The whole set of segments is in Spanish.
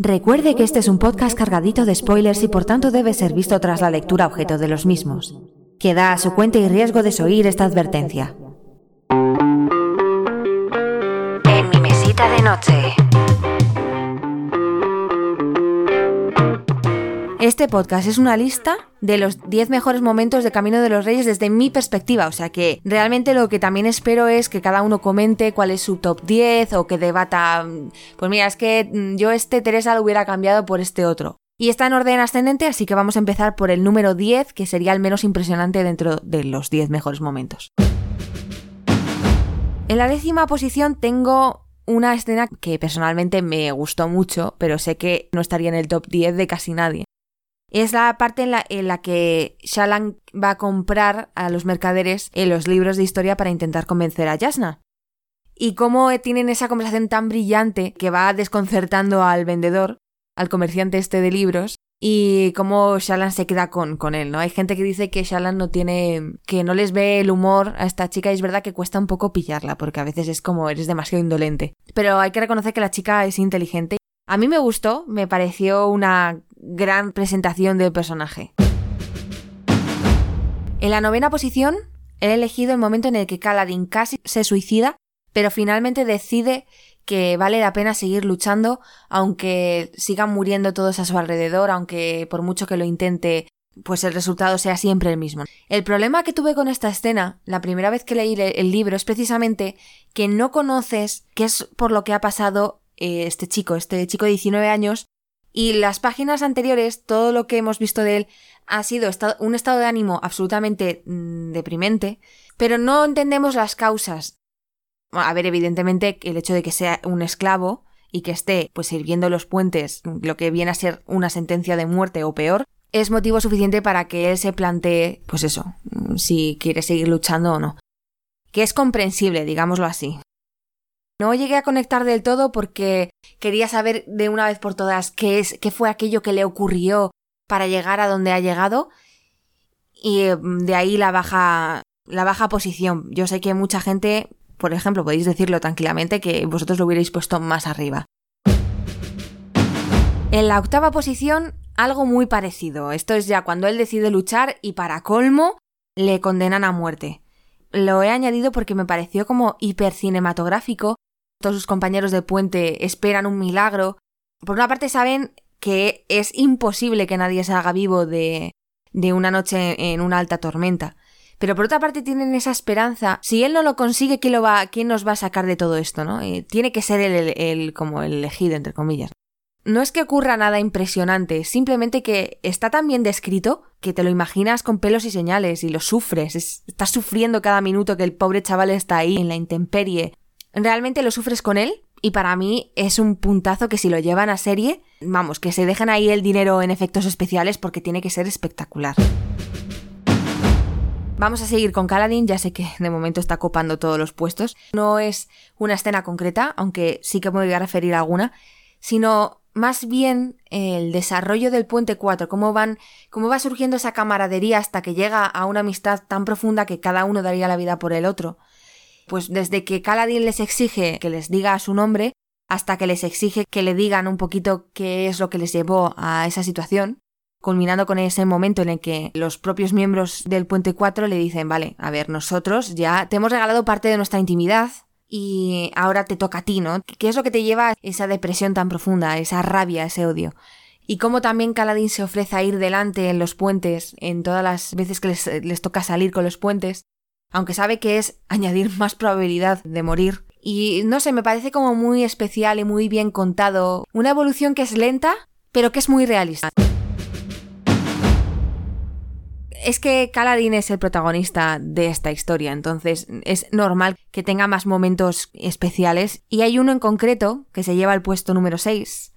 Recuerde que este es un podcast cargadito de spoilers y por tanto debe ser visto tras la lectura objeto de los mismos. Queda a su cuenta y riesgo de oír esta advertencia. En mi mesita de noche. Este podcast es una lista de los 10 mejores momentos de Camino de los Reyes desde mi perspectiva, o sea que realmente lo que también espero es que cada uno comente cuál es su top 10 o que debata, pues mira, es que mm, yo este Teresa lo hubiera cambiado por este otro. Y está en orden ascendente, así que vamos a empezar por el número 10, que sería el menos impresionante dentro de los 10 mejores momentos. En la décima posición tengo una escena que personalmente me gustó mucho, pero sé que no estaría en el top 10 de casi nadie. Es la parte en la, que Shalan va a comprar a los mercaderes en los libros de historia para intentar convencer a Yasna. Y cómo tienen esa conversación tan brillante que va desconcertando al vendedor, al comerciante este de libros, y cómo Shalan se queda con, con él, ¿no? Hay gente que dice que Shalan no tiene, que no les ve el humor a esta chica y es verdad que cuesta un poco pillarla porque a veces es como eres demasiado indolente. Pero hay que reconocer que la chica es inteligente. A mí me gustó, me pareció una gran presentación del personaje. En la novena posición, he elegido el momento en el que Kaladin casi se suicida, pero finalmente decide que vale la pena seguir luchando, aunque sigan muriendo todos a su alrededor, aunque por mucho que lo intente, pues el resultado sea siempre el mismo. El problema que tuve con esta escena, la primera vez que leí el libro, es precisamente que no conoces qué es por lo que ha pasado eh, este chico, este chico de 19 años, y las páginas anteriores, todo lo que hemos visto de él ha sido un estado de ánimo absolutamente mm, deprimente, pero no entendemos las causas. A ver, evidentemente, el hecho de que sea un esclavo y que esté pues sirviendo los puentes, lo que viene a ser una sentencia de muerte o peor, es motivo suficiente para que él se plantee, pues eso, mm, si quiere seguir luchando o no. Que es comprensible, digámoslo así. No llegué a conectar del todo porque quería saber de una vez por todas qué es, qué fue aquello que le ocurrió para llegar a donde ha llegado y mm, de ahí la baja la baja posición. Yo sé que mucha gente, por ejemplo, podéis decirlo tranquilamente que vosotros lo hubierais puesto más arriba. En la octava posición, algo muy parecido. Esto es ya cuando él decide luchar y para colmo le condenan a muerte. Lo he añadido porque me pareció como hipercinematográfico todos sus compañeros de puente esperan un milagro. Por una parte saben que es imposible que nadie se haga vivo de, de una noche en una alta tormenta. Pero por otra parte tienen esa esperanza. Si él no lo consigue, ¿quién, lo va, quién nos va a sacar de todo esto? ¿no? Eh, tiene que ser el, el, como el elegido, entre comillas. No es que ocurra nada impresionante, simplemente que está tan bien descrito que te lo imaginas con pelos y señales y lo sufres. estás sufriendo cada minuto que el pobre chaval está ahí en la intemperie, realmente lo sufres con él y para mí es un puntazo que si lo llevan a serie, vamos, que se dejen ahí el dinero en efectos especiales porque tiene que ser espectacular. Vamos a seguir con Kaladin, ya sé que de momento está copando todos los puestos. No es una escena concreta, aunque sí que me voy a referir a alguna, sino más bien el desarrollo del puente 4, cómo van, cómo va surgiendo esa camaradería hasta que llega a una amistad tan profunda que cada uno daría la vida por el otro pues desde que Kaladin les exige que les diga su nombre hasta que les exige que le digan un poquito qué es lo que les llevó a esa situación, culminando con ese momento en el que los propios miembros del Puente 4 le dicen, vale, a ver, nosotros ya te hemos regalado parte de nuestra intimidad y ahora te toca a ti, ¿no? ¿Qué es lo que te lleva a esa depresión tan profunda, esa rabia, ese odio? Y cómo también Kaladin se ofrece a ir delante en los puentes, en todas las veces que les toca salir con los puentes, aunque sabe que es añadir más probabilidad de morir. Y no sé, me parece como muy especial y muy bien contado. Una evolución que es lenta, pero que es muy realista. Es que Kaladin es el protagonista de esta historia, entonces es normal que tenga más momentos especiales. Y hay uno en concreto que se lleva al puesto número 6,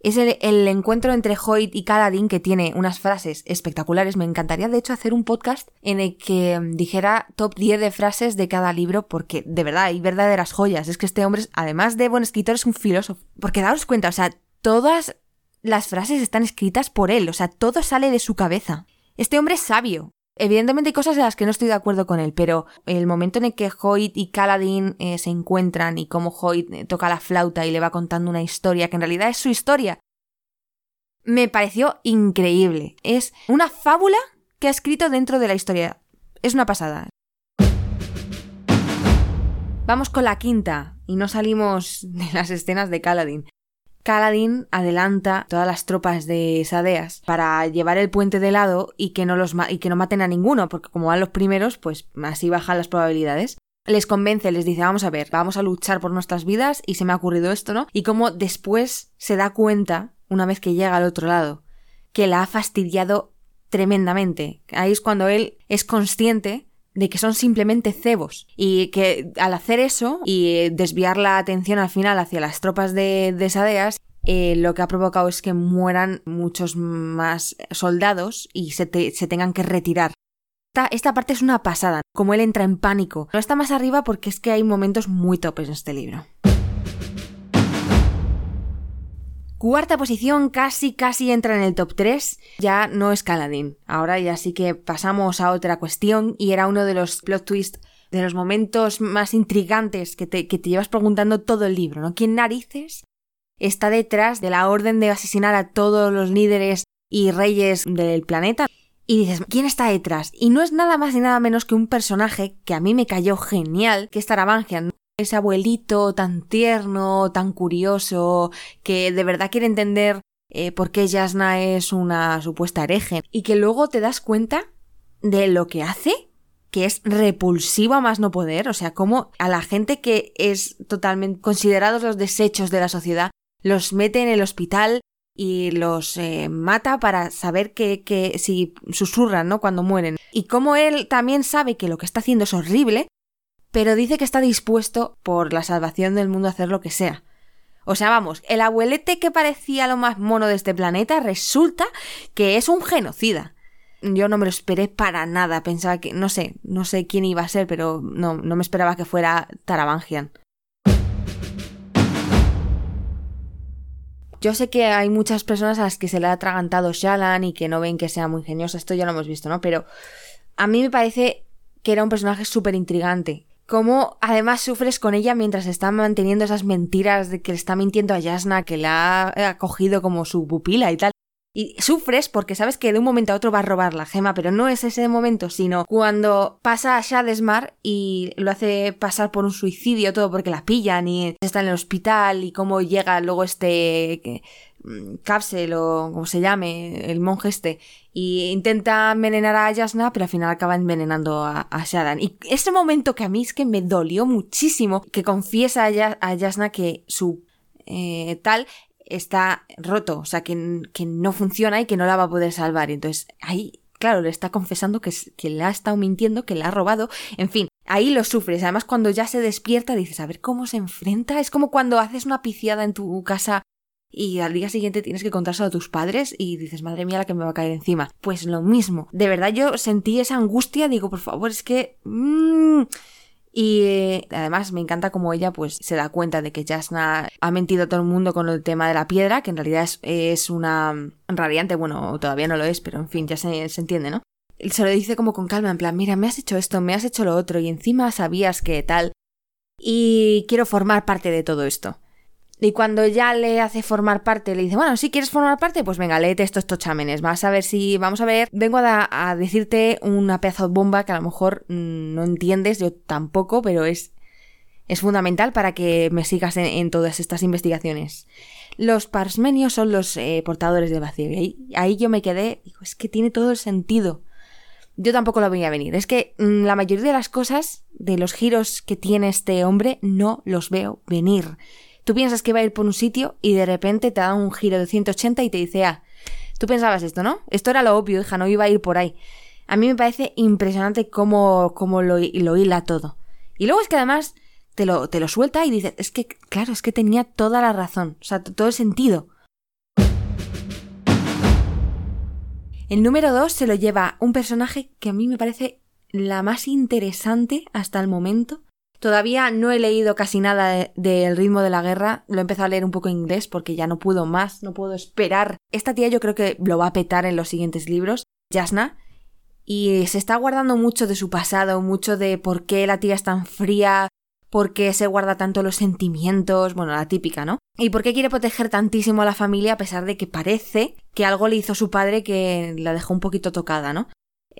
es el, encuentro entre Hoyt y Kaladin que tiene unas frases espectaculares. Me encantaría, de hecho, hacer un podcast en el que mm, dijera top 10 de frases de cada libro, porque de verdad hay verdaderas joyas. Es que este hombre, además de buen escritor, es un filósofo. Porque daos cuenta, o sea, todas las frases están escritas por él, o sea, todo sale de su cabeza. Este hombre es sabio. Evidentemente hay cosas de las que no estoy de acuerdo con él, pero el momento en el que Hoyt y Kaladin eh, se encuentran y cómo Hoyt eh, toca la flauta y le va contando una historia que en realidad es su historia, me pareció increíble. Es una fábula que ha escrito dentro de la historia. Es una pasada. Vamos con la quinta, y no salimos de las escenas de Caladín. Caladín adelanta todas las tropas de Sadeas para llevar el puente de lado y que no los y que no maten a ninguno, porque como van los primeros, pues así bajan las probabilidades. Les convence, les dice, vamos a ver, vamos a luchar por nuestras vidas y se me ha ocurrido esto, ¿no? Y como después se da cuenta, una vez que llega al otro lado, que la ha fastidiado tremendamente. Ahí es cuando él es consciente de que son simplemente cebos y que al hacer eso y desviar la atención al final hacia las tropas de, de Sadeas, eh, lo que ha provocado es que mueran muchos más soldados y se, se tengan que retirar. Esta, esta, parte es una pasada, como él entra en pánico. No está más arriba porque es que hay momentos muy topes en este libro. Cuarta posición, casi casi entra en el top 3, ya no es Caladín. Ahora ya sí que pasamos a otra cuestión y era uno de los plot twists, de los momentos más intrigantes que te, que te llevas preguntando todo el libro, ¿no? ¿Quién narices está detrás de la orden de asesinar a todos los líderes y reyes del planeta? Y dices, ¿quién está detrás? Y no es nada más ni nada menos que un personaje que a mí me cayó genial, que es Taravangian ese abuelito tan tierno, tan curioso, que de verdad quiere entender eh, por qué Yasna es una supuesta hereje, y que luego te das cuenta de lo que hace, que es repulsivo a más no poder, o sea, como a la gente que es totalmente considerados los desechos de la sociedad, los mete en el hospital y los eh, mata para saber que, que si susurran, ¿no? Cuando mueren. Y como él también sabe que lo que está haciendo es horrible, pero dice que está dispuesto por la salvación del mundo a hacer lo que sea. O sea, vamos, el abuelete que parecía lo más mono de este planeta resulta que es un genocida. Yo no me lo esperé para nada, pensaba que, no sé, no sé quién iba a ser, pero no, no me esperaba que fuera Taravangian. Yo sé que hay muchas personas a las que se le ha atragantado Shalan y que no ven que sea muy ingeniosa, esto ya lo hemos visto, ¿no? Pero a mí me parece que era un personaje súper intrigante cómo además sufres con ella mientras está manteniendo esas mentiras de que le está mintiendo a Yasna, que la ha acogido como su pupila y tal. Y sufres porque sabes que de un momento a otro va a robar la gema, pero no es ese momento, sino cuando pasa a Shadesmar y lo hace pasar por un suicidio todo porque la pillan y está en el hospital y cómo llega luego este Capsel o como se llame, el monje este, y intenta envenenar a Yasna, pero al final acaba envenenando a, Shadan. Y ese momento que a mí es que me dolió muchísimo, que confiesa a, Yasna que su eh, tal está roto, o sea, que, que, no funciona y que no la va a poder salvar. Y entonces ahí, claro, le está confesando que, que le ha estado mintiendo, que le ha robado, en fin. Ahí lo sufres. Además, cuando ya se despierta, dices, a ver cómo se enfrenta. Es como cuando haces una piciada en tu casa y al día siguiente tienes que contárselo a tus padres y dices, madre mía, la que me va a caer encima. Pues lo mismo. De verdad yo sentí esa angustia, digo, por favor, es que... Mm". Y eh, además me encanta como ella pues se da cuenta de que Jasna ha mentido a todo el mundo con el tema de la piedra, que en realidad es, es una radiante, bueno, todavía no lo es, pero en fin, ya se, se entiende, ¿no? Se lo dice como con calma, en plan, mira, me has hecho esto, me has hecho lo otro, y encima sabías que tal. Y quiero formar parte de todo esto. Y cuando ya le hace formar parte, le dice, bueno, si quieres formar parte, pues venga, léete estos chámenes. Vas a ver si, vamos a ver, vengo a, decirte una pedazo de bomba que a lo mejor mm, no entiendes, yo tampoco, pero es, es fundamental para que me sigas en, todas estas investigaciones. Los parsmenios son los eh, portadores de vacío. Y ahí, yo me quedé, digo, es que tiene todo el sentido. Yo tampoco lo venía a venir. Es que mm, la mayoría de las cosas, de los giros que tiene este hombre, no los veo venir. Tú piensas que va a ir por un sitio y de repente te da un giro de 180 y te dice, ah, tú pensabas esto, ¿no? Esto era lo obvio, hija, no iba a ir por ahí. A mí me parece impresionante cómo, cómo lo, lo hila todo. Y luego es que además te lo, te lo suelta y dices, es que, claro, es que tenía toda la razón, o sea, todo el sentido. El número 2 se lo lleva un personaje que a mí me parece la más interesante hasta el momento Todavía no he leído casi nada del ritmo de la guerra, lo he empezado a leer un poco en inglés porque ya no puedo más, no puedo esperar. Esta tía yo creo que lo va a petar en los siguientes libros, Jasna, y se está guardando mucho de su pasado, mucho de por qué la tía es tan fría, por qué se guarda tanto los sentimientos, bueno, la típica, ¿no? Y por qué quiere proteger tantísimo a la familia a pesar de que parece que algo le hizo su padre que la dejó un poquito tocada, ¿no?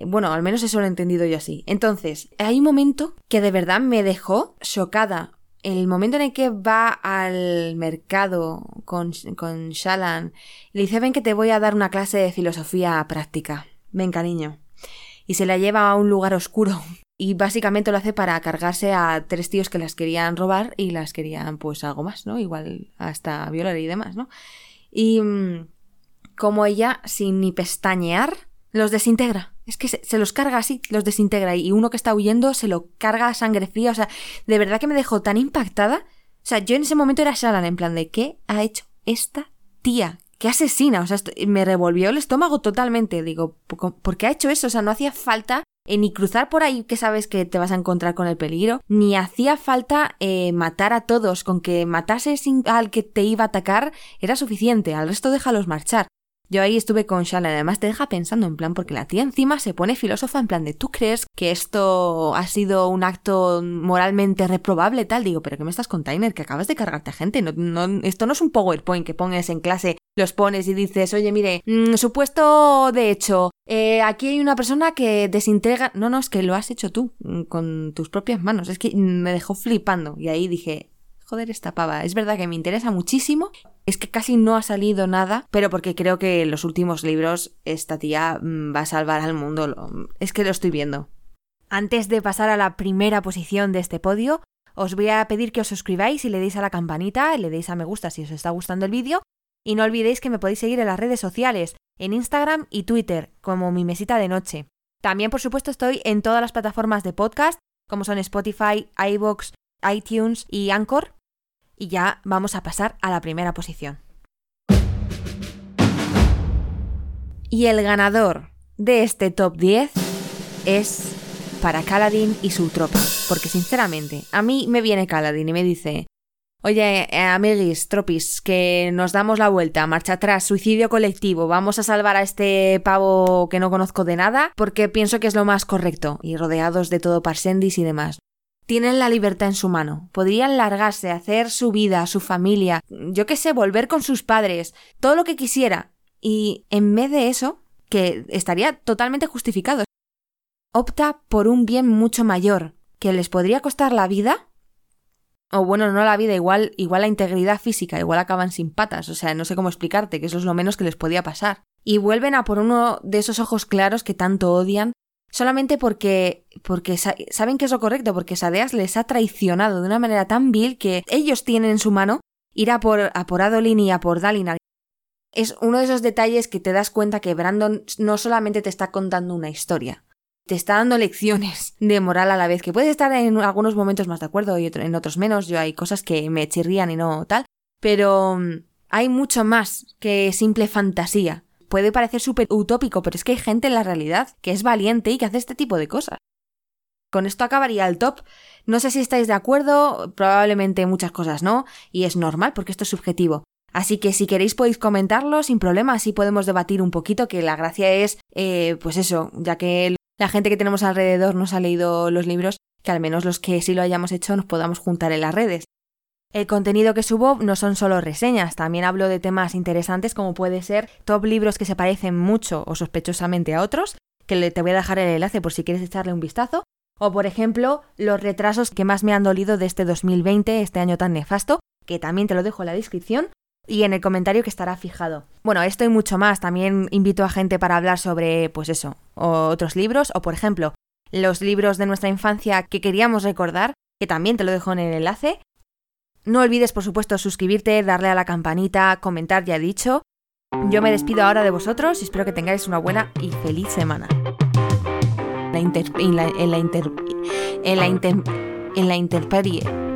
Bueno, al menos eso lo he entendido yo así. Entonces, hay un momento que de verdad me dejó chocada. El momento en el que va al mercado con, con Shalan le dice, ven que te voy a dar una clase de filosofía práctica. Ven, cariño. Y se la lleva a un lugar oscuro y básicamente lo hace para cargarse a tres tíos que las querían robar y las querían pues algo más, ¿no? Igual hasta violar y demás, ¿no? Y mm, como ella, sin ni pestañear, los desintegra. Es que se, los carga así, los desintegra. Y uno que está huyendo se lo carga a sangre fría. O sea, de verdad que me dejó tan impactada. O sea, yo en ese momento era Shalan, en plan de ¿qué ha hecho esta tía? ¿Qué asesina? O sea, me revolvió el estómago totalmente. Digo, ¿por qué ha hecho eso? O sea, no hacía falta eh, ni cruzar por ahí que sabes que te vas a encontrar con el peligro, ni hacía falta eh, matar a todos, con que matases al que te iba a atacar era suficiente, al resto déjalos marchar. Yo ahí estuve con Shala, además te deja pensando en plan, porque la tía encima se pone filósofa en plan de ¿tú crees que esto ha sido un acto moralmente reprobable tal? Digo, pero ¿qué me estás container? Que acabas de cargarte a gente, no, no, esto no es un PowerPoint que pones en clase, los pones y dices, oye, mire, mm, supuesto de hecho, eh, aquí hay una persona que desintegra... No, no, es que lo has hecho tú, mm, con tus propias manos, es que me dejó flipando y ahí dije, joder, esta pava. Es verdad que me interesa muchísimo. Es que casi no ha salido nada, pero porque creo que en los últimos libros esta tía mm, va a salvar al mundo. Es que lo estoy viendo. Antes de pasar a la primera posición de este podio, os voy a pedir que os suscribáis y le deis a la campanita, le deis a me gusta si os está gustando el vídeo. Y no olvidéis que me podéis seguir en las redes sociales, en Instagram y Twitter, como mi mesita de noche. También, por supuesto, estoy en todas las plataformas de podcast, como son Spotify, iVoox, iTunes y Anchor, y ya vamos a pasar a la primera posición. Y el ganador de este top 10 es para Kaladin y su tropa. Porque sinceramente, a mí me viene Kaladin y me dice, Oye, eh, amiguis, tropis, que nos damos la vuelta, marcha atrás, suicidio colectivo, vamos a salvar a este pavo que no conozco de nada, porque pienso que es lo más correcto, y rodeados de todo Parsendis y demás tienen la libertad en su mano. Podrían largarse, hacer su vida, su familia, yo qué sé, volver con sus padres, todo lo que quisiera. Y en vez de eso, que estaría totalmente justificado, opta por un bien mucho mayor, que les podría costar la vida. O bueno, no la vida, igual, igual la integridad física, igual acaban sin patas, o sea, no sé cómo explicarte, que eso es lo menos que les podía pasar. Y vuelven a por uno de esos ojos claros que tanto odian solamente porque, porque saben que es lo correcto, porque Sadeas les ha traicionado de una manera tan vil que ellos tienen en su mano ir a por, a por Adolin y a por Dalinar. Es uno de esos detalles que te das cuenta que Brandon no solamente te está contando una historia, te está dando lecciones de moral a la vez, que puedes estar en algunos momentos más de acuerdo y en otros menos, yo hay cosas que me chirrían y no tal, pero mm, hay mucho más que simple fantasía puede parecer súper utópico, pero es que hay gente en la realidad que es valiente y que hace este tipo de cosas. Con esto acabaría el top. No sé si estáis de acuerdo, probablemente muchas cosas no, y es normal porque esto es subjetivo. Así que si queréis podéis comentarlo sin problema, así podemos debatir un poquito, que la gracia es, eh, pues eso, ya que la gente que tenemos alrededor nos ha leído los libros, que al menos los que sí lo hayamos hecho nos podamos juntar en las redes. El contenido que subo no son solo reseñas, también hablo de temas interesantes como puede ser top libros que se parecen mucho o sospechosamente a otros, que te voy a dejar el enlace por si quieres echarle un vistazo, o por ejemplo, los retrasos que más me han dolido de este 2020, este año tan nefasto, que también te lo dejo en la descripción y en el comentario que estará fijado. Bueno, esto y mucho más, también invito a gente para hablar sobre, pues eso, otros libros, o por ejemplo, los libros de nuestra infancia que queríamos recordar, que también te lo dejo en el enlace, no olvides, por supuesto, suscribirte, darle a la campanita, comentar ya dicho. Yo me despido ahora de vosotros y espero que tengáis una buena y feliz semana. La en, la en, la en la intemperie.